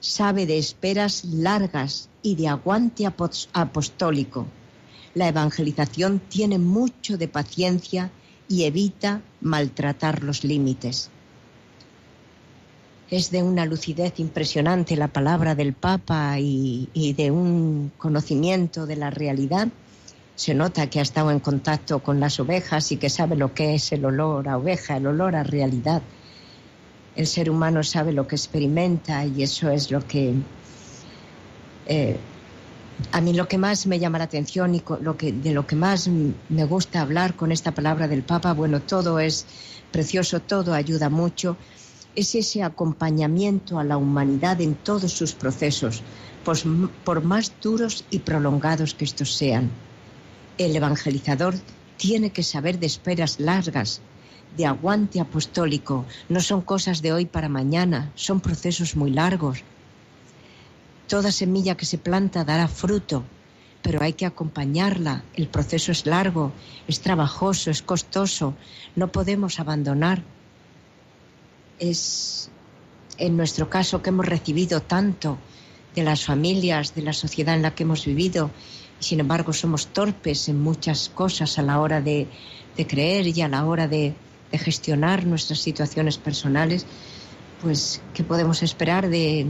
Sabe de esperas largas y de aguante apostólico. La evangelización tiene mucho de paciencia y evita maltratar los límites. Es de una lucidez impresionante la palabra del Papa y, de un conocimiento de la realidad. Se nota que ha estado en contacto con las ovejas y que sabe lo que es el olor a oveja, el olor a realidad. El ser humano sabe lo que experimenta y eso es lo que eh, a mí lo que más me llama la atención y lo que, de lo que más me gusta hablar con esta palabra del Papa, bueno, todo es precioso, todo ayuda mucho, es ese acompañamiento a la humanidad en todos sus procesos, por más duros y prolongados que estos sean. El evangelizador tiene que saber de esperas largas, de aguante apostólico. No son cosas de hoy para mañana, son procesos muy largos. Toda semilla que se planta dará fruto, pero hay que acompañarla. El proceso es largo, es trabajoso, es costoso. No podemos abandonar es en nuestro caso que hemos recibido tanto de las familias, de la sociedad en la que hemos vivido, y sin embargo somos torpes en muchas cosas a la hora de, creer y a la hora de, gestionar nuestras situaciones personales, pues ¿qué podemos esperar de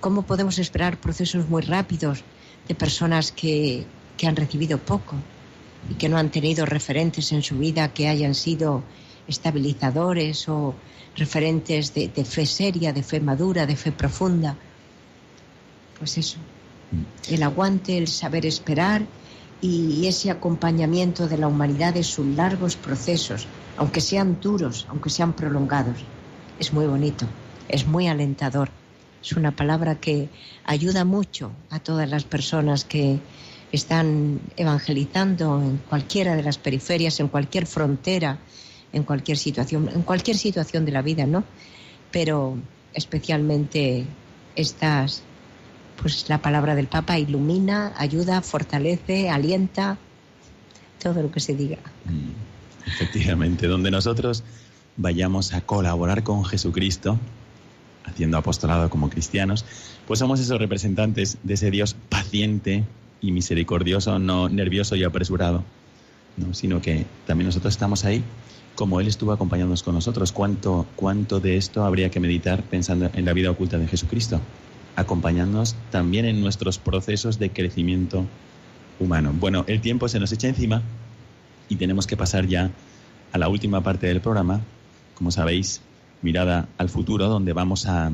cómo podemos esperar procesos muy rápidos de personas que, que han recibido poco y que no han tenido referentes en su vida que hayan sido estabilizadores o referentes de, fe seria, de fe madura, de fe profunda. Pues eso, mm. el aguante, el saber esperar y ese acompañamiento de la humanidad en sus largos procesos, aunque sean duros, aunque sean prolongados. Es muy bonito, es muy alentador. Es una palabra que ayuda mucho a todas las personas que están evangelizando en cualquiera de las periferias, en cualquier frontera en cualquier situación, en cualquier situación de la vida, ¿no? Pero especialmente estas, pues la palabra del Papa ilumina, ayuda, fortalece, alienta, todo lo que se diga. Mm, efectivamente, donde nosotros vayamos a colaborar con Jesucristo, haciendo apostolado como cristianos, pues somos esos representantes de ese Dios paciente y misericordioso, no nervioso y apresurado, ¿no? sino que también nosotros estamos ahí como Él estuvo acompañándonos con nosotros. ¿Cuánto, ¿Cuánto de esto habría que meditar pensando en la vida oculta de Jesucristo? Acompañándonos también en nuestros procesos de crecimiento humano. Bueno, el tiempo se nos echa encima y tenemos que pasar ya a la última parte del programa. Como sabéis, mirada al futuro, donde vamos a,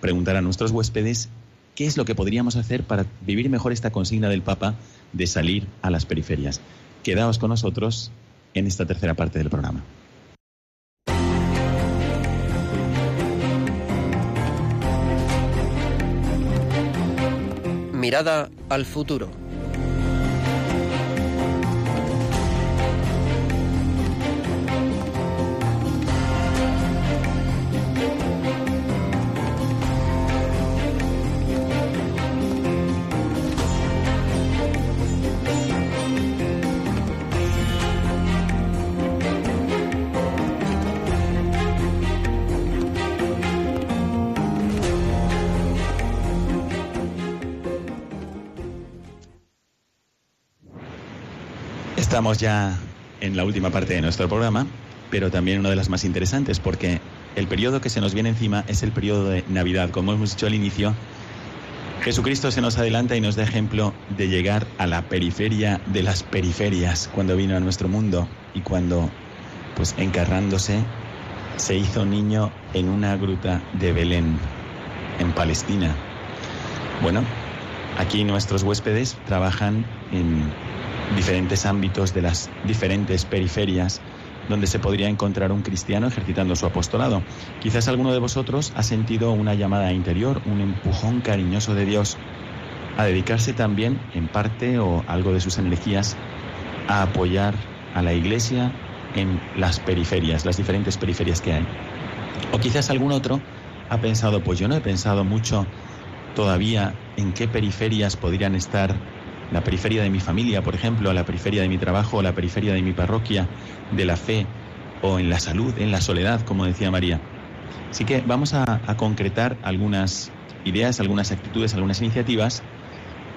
preguntar a nuestros huéspedes qué es lo que podríamos hacer para vivir mejor esta consigna del Papa de salir a las periferias. Quedaos con nosotros en esta tercera parte del programa. Mirada al futuro. Estamos ya en la última parte de nuestro programa, pero también una de las más interesantes, porque el periodo que se nos viene encima es el periodo de Navidad. Como hemos dicho al inicio, Jesucristo se nos adelanta y nos da ejemplo de llegar a la periferia de las periferias cuando vino a nuestro mundo y cuando, pues encarnándose, se hizo niño en una gruta de Belén, en Palestina. Bueno, aquí nuestros huéspedes trabajan en diferentes ámbitos de las diferentes periferias donde se podría encontrar un cristiano ejercitando su apostolado. Quizás alguno de vosotros ha sentido una llamada interior, un empujón cariñoso de Dios a dedicarse también, en parte o algo de sus energías, a apoyar a la Iglesia en las periferias, las diferentes periferias que hay. O quizás algún otro ha pensado, pues yo no he pensado mucho todavía en qué periferias podrían estar la periferia de mi familia, por ejemplo, la periferia de mi trabajo, la periferia de mi parroquia, de la fe o en la salud, en la soledad, como decía María. Así que vamos a, concretar algunas ideas, algunas actitudes, algunas iniciativas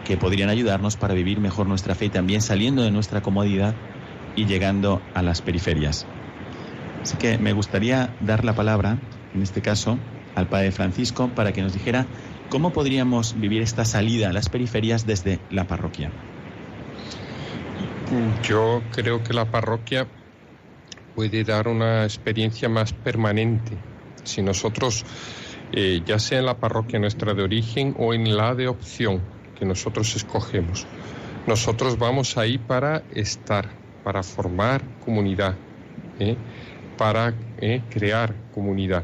que podrían ayudarnos para vivir mejor nuestra fe también saliendo de nuestra comodidad y llegando a las periferias. Así que me gustaría dar la palabra, en este caso, al Padre Francisco para que nos dijera ¿Cómo podríamos vivir esta salida a las periferias desde la parroquia? Yo creo que la parroquia puede dar una experiencia más permanente. Si nosotros, eh, ya sea en la parroquia nuestra de origen o en la de opción que nosotros escogemos, nosotros vamos ahí para estar, para formar comunidad, ¿eh? para eh, crear comunidad.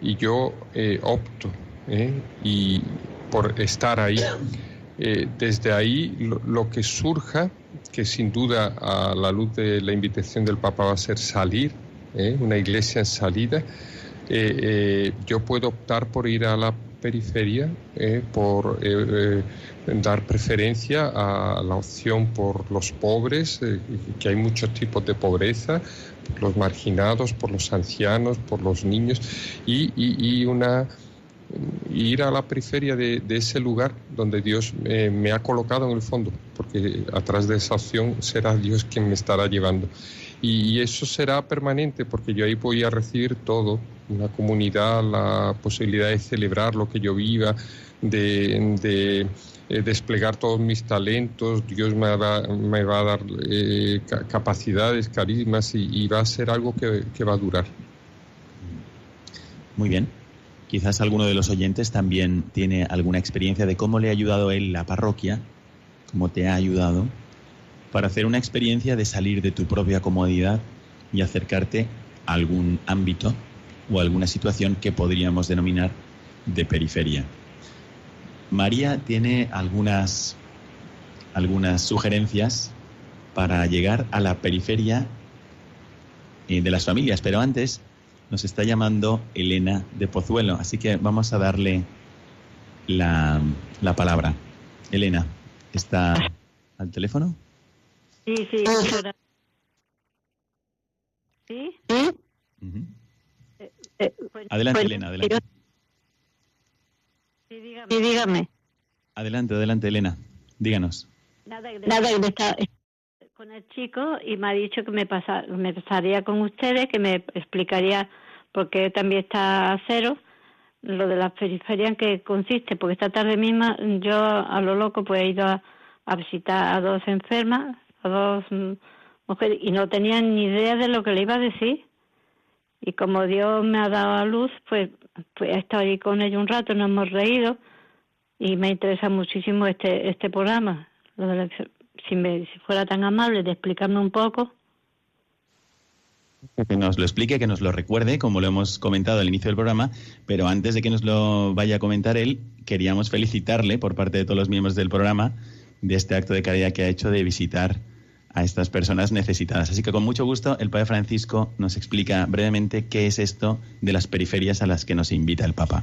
Y yo opto ¿eh? y por estar ahí. Eh, desde ahí lo, que surja, que sin duda a la luz de la invitación del Papa va a ser salir, ¿eh? una iglesia en salida, yo puedo optar por ir a la periferia, por dar preferencia a la opción por los pobres, que hay muchos tipos de pobreza, por los marginados, por los ancianos, por los niños, y, y una ir a la periferia de, ese lugar donde Dios eh, me ha colocado en el fondo, porque atrás de esa opción será Dios quien me estará llevando. Y, eso será permanente, porque yo ahí voy a recibir todo, una comunidad, la posibilidad de celebrar lo que yo viva, de, eh, desplegar todos mis talentos, Dios me, me va a dar eh, capacidades, carismas y, va a ser algo que va a durar. Muy bien. Quizás alguno de los oyentes también tiene alguna experiencia de cómo le ha ayudado él la parroquia, cómo te ha ayudado, para hacer una experiencia de salir de tu propia comodidad y acercarte a algún ámbito o alguna situación que podríamos denominar de periferia. María tiene algunas, algunas sugerencias para llegar a la periferia eh, de las familias, pero antes nos está llamando Elena de Pozuelo, así que vamos a darle la, la palabra. Elena, ¿está al teléfono? Sí, sí. ¿Sí? Eh, eh, pues, adelante, pues, Elena, adelante. Sí, dígame. Adelante, adelante, Elena. Díganos. Nada, nada, está, con el chico y me ha dicho que me, pasa, me pasaría con ustedes, que me explicaría, porque también está a cero, lo de las periferias en qué consiste, porque esta tarde misma yo a lo loco pues he ido a, visitar a dos enfermas, a dos mujeres, y no tenía ni idea de lo que le iba a decir. Y como Dios me ha dado a luz, pues pues he estado ahí con ella un rato, nos hemos reído y me interesa muchísimo este este programa. Si, me, si fuera tan amable de explicarme un poco. Que nos lo explique, que nos lo recuerde, como lo hemos comentado al inicio del programa, pero antes de que nos lo vaya a comentar él, queríamos felicitarle por parte de todos los miembros del programa de este acto de caridad que ha hecho de visitar a estas personas necesitadas. Así que con mucho gusto el Padre Francisco nos explica brevemente qué es esto de las periferias a las que nos invita el Papa.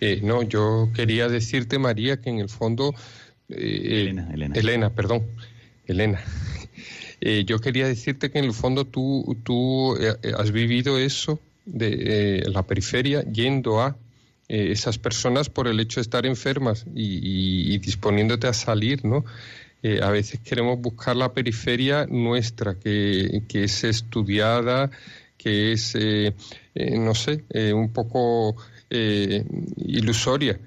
Eh, no, yo quería decirte, María, que en el fondo... Eh, Elena, Elena. Elena, perdón. Elena. Eh, yo quería decirte que en el fondo tú, tú has vivido eso de la periferia yendo a esas personas por el hecho de estar enfermas y, y disponiéndote a salir, ¿no? Eh, a veces queremos buscar la periferia nuestra, que, es estudiada, que es, eh, eh, no sé, un poco ilusoria.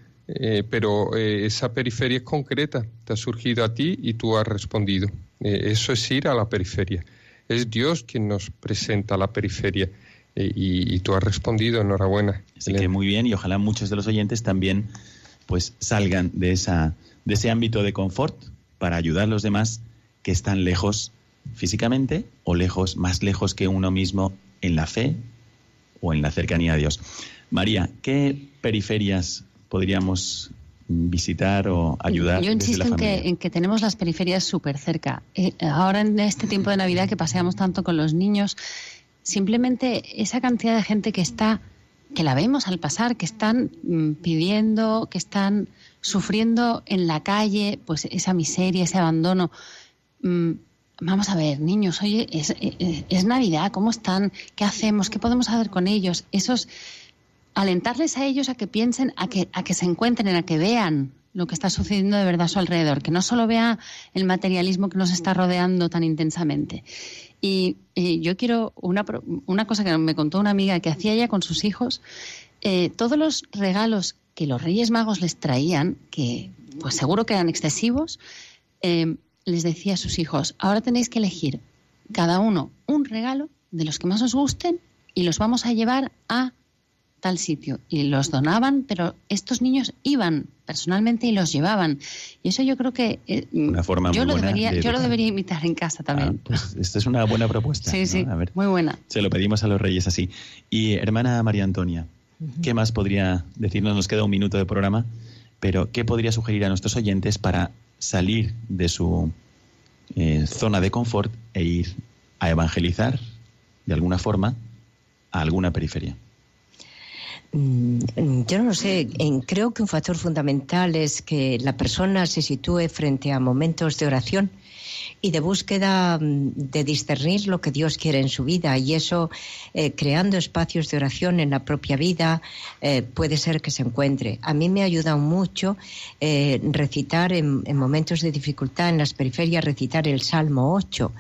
Pero esa periferia es concreta, te ha surgido a ti y tú has respondido. eso es ir a la periferia. Es Dios quien nos presenta la periferia y, tú has respondido. Enhorabuena. Así que muy bien y ojalá muchos de los oyentes también pues salgan de esa de ese ámbito de confort para ayudar a los demás que están lejos físicamente o lejos, más lejos que uno mismo en la fe o en la cercanía a Dios. María, ¿qué periferias podríamos visitar o ayudar? Yo insisto en, que, en, que, tenemos las periferias súper cerca. Eh, ahora en este tiempo de Navidad que paseamos tanto con los niños, simplemente esa cantidad de gente que está, que la vemos al pasar, que están mm, pidiendo, que están sufriendo en la calle, pues esa miseria, ese abandono. Mm, vamos a ver, niños, oye, es, eh, es, Navidad, ¿cómo están? ¿Qué hacemos? ¿Qué podemos hacer con ellos? Esos, alentarles a ellos a que piensen, a que, se encuentren, a que vean lo que está sucediendo de verdad a su alrededor, que no solo vea el materialismo que nos está rodeando tan intensamente. Y, yo quiero una, una, cosa que me contó una amiga que hacía ella con sus hijos, eh, todos los regalos que los Reyes Magos les traían, que pues seguro que eran excesivos, eh, les decía a sus hijos, ahora tenéis que elegir cada uno un regalo de los que más os gusten y los vamos a llevar a tal sitio. Y los donaban, pero estos niños iban personalmente y los llevaban. Y eso yo creo que eh, una forma yo, lo debería, yo lo debería imitar en casa también. Ah, pues esta es una buena propuesta. Sí, sí, muy buena. Se lo pedimos a los reyes así. Y hermana María Antonia, ¿Qué más podría decirnos? Nos queda un minuto de programa, pero ¿qué podría sugerir a nuestros oyentes para salir de su eh, zona de confort e ir a evangelizar de alguna forma a alguna periferia? Mm, yo no sé, creo que un factor fundamental es que la persona se sitúe frente a momentos de oración y de búsqueda mm, de discernir lo que Dios quiere en su vida y eso eh, creando espacios de oración en la propia vida eh, puede ser que se encuentre. A mí me ha ayudado mucho eh, recitar en, momentos de dificultad en las periferias, recitar el Salmo 8,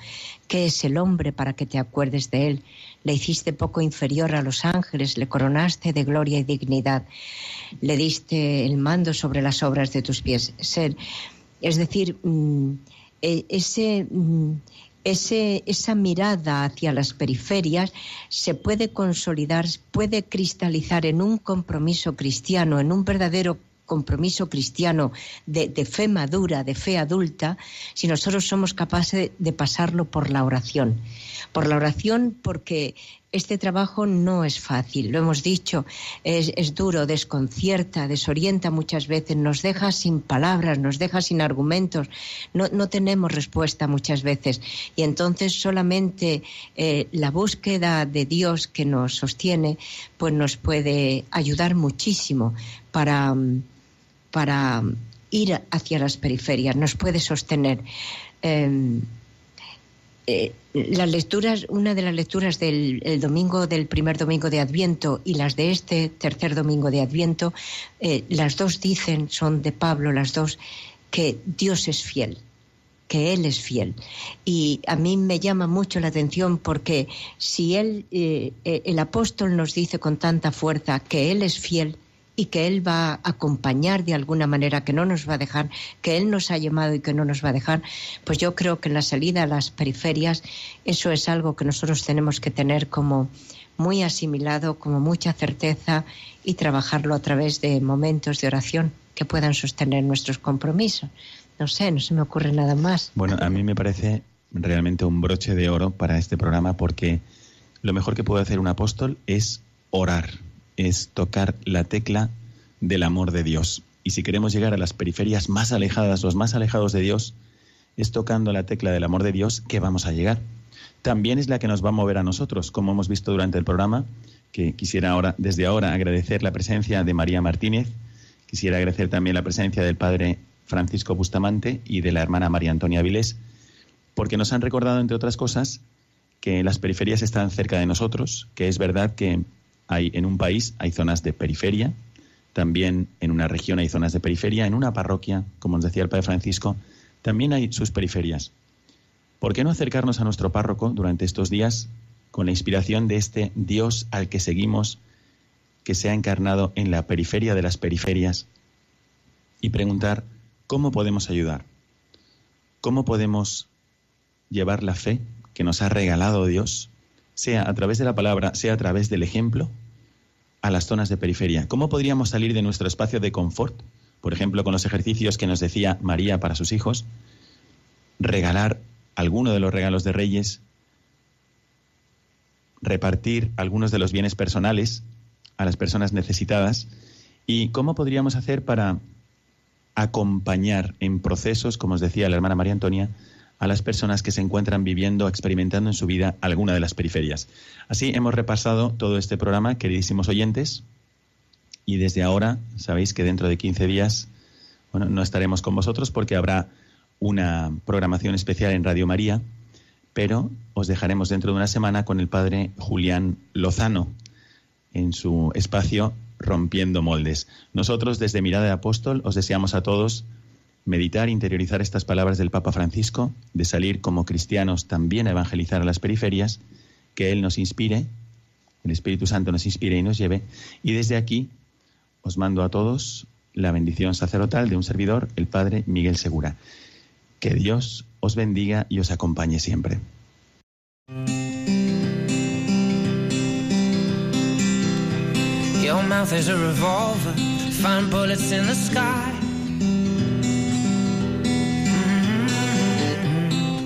que es el hombre para que te acuerdes de él. Le hiciste poco inferior a los ángeles, le coronaste de gloria y dignidad, le diste el mando sobre las obras de tus pies. Ser, es decir, mm, e, ese, mm, ese, esa mirada hacia las periferias se puede consolidar, puede cristalizar en un compromiso cristiano, en un verdadero compromiso cristiano de, fe madura, de fe adulta, si nosotros somos capaces de pasarlo por la oración. Por la oración porque este trabajo no es fácil, lo hemos dicho, es, duro, desconcierta, desorienta muchas veces, nos deja sin palabras, nos deja sin argumentos, no, tenemos respuesta muchas veces. Y entonces solamente eh, la búsqueda de Dios que nos sostiene, pues nos puede ayudar muchísimo para, para ir hacia las periferias, nos puede sostener. Em, eh, las lecturas, una de las lecturas del domingo, del primer domingo de Adviento y las de este tercer domingo de Adviento, eh, las dos dicen, son de Pablo, las dos, que Dios es fiel, que Él es fiel. Y a mí me llama mucho la atención porque si Él, eh, el apóstol nos dice con tanta fuerza que Él es fiel, y que Él va a acompañar de alguna manera, que no nos va a dejar, que Él nos ha llamado y que no nos va a dejar, pues yo creo que en la salida a las periferias eso es algo que nosotros tenemos que tener como muy asimilado, como mucha certeza y trabajarlo a través de momentos de oración que puedan sostener nuestros compromisos. No sé, no se me ocurre nada más. Bueno, a mí me parece realmente un broche de oro para este programa porque lo mejor que puede hacer un apóstol es orar, es tocar la tecla del amor de Dios. Y si queremos llegar a las periferias más alejadas, los más alejados de Dios, es tocando la tecla del amor de Dios que vamos a llegar. También es la que nos va a mover a nosotros, como hemos visto durante el programa, que quisiera ahora, desde ahora agradecer la presencia de María Martínez, quisiera agradecer también la presencia del Padre Francisco Bustamante y de la hermana María Antonia Vilés, porque nos han recordado, entre otras cosas, que las periferias están cerca de nosotros, que es verdad que hay en un país hay zonas de periferia, también en una región hay zonas de periferia, en una parroquia, como nos decía el Padre Francisco, también hay sus periferias. ¿Por qué no acercarnos a nuestro párroco durante estos días con la inspiración de este Dios al que seguimos, que se ha encarnado en la periferia de las periferias, y preguntar cómo podemos ayudar? ¿Cómo podemos llevar la fe que nos ha regalado Dios, sea a través de la palabra, sea a través del ejemplo, a las zonas de periferia. ¿Cómo podríamos salir de nuestro espacio de confort? Por ejemplo, con los ejercicios que nos decía María para sus hijos, regalar alguno de los regalos de Reyes, repartir algunos de los bienes personales a las personas necesitadas y cómo podríamos hacer para acompañar en procesos, como os decía la hermana María Antonia, a las personas que se encuentran viviendo, experimentando en su vida alguna de las periferias. Así hemos repasado todo este programa, queridísimos oyentes, y desde ahora sabéis que dentro de 15 días bueno, no estaremos con vosotros porque habrá una programación especial en Radio María, pero os dejaremos dentro de una semana con el padre Julián Lozano en su espacio Rompiendo Moldes. Nosotros desde Mirada de Apóstol os deseamos a todos meditar, interiorizar estas palabras del Papa Francisco, de salir como cristianos también a evangelizar a las periferias, que Él nos inspire, el Espíritu Santo nos inspire y nos lleve. Y desde aquí os mando a todos la bendición sacerdotal de un servidor, el Padre Miguel Segura. Que Dios os bendiga y os acompañe siempre.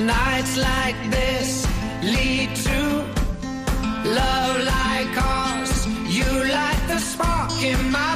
Nights like this lead to love like ours. You light the spark in my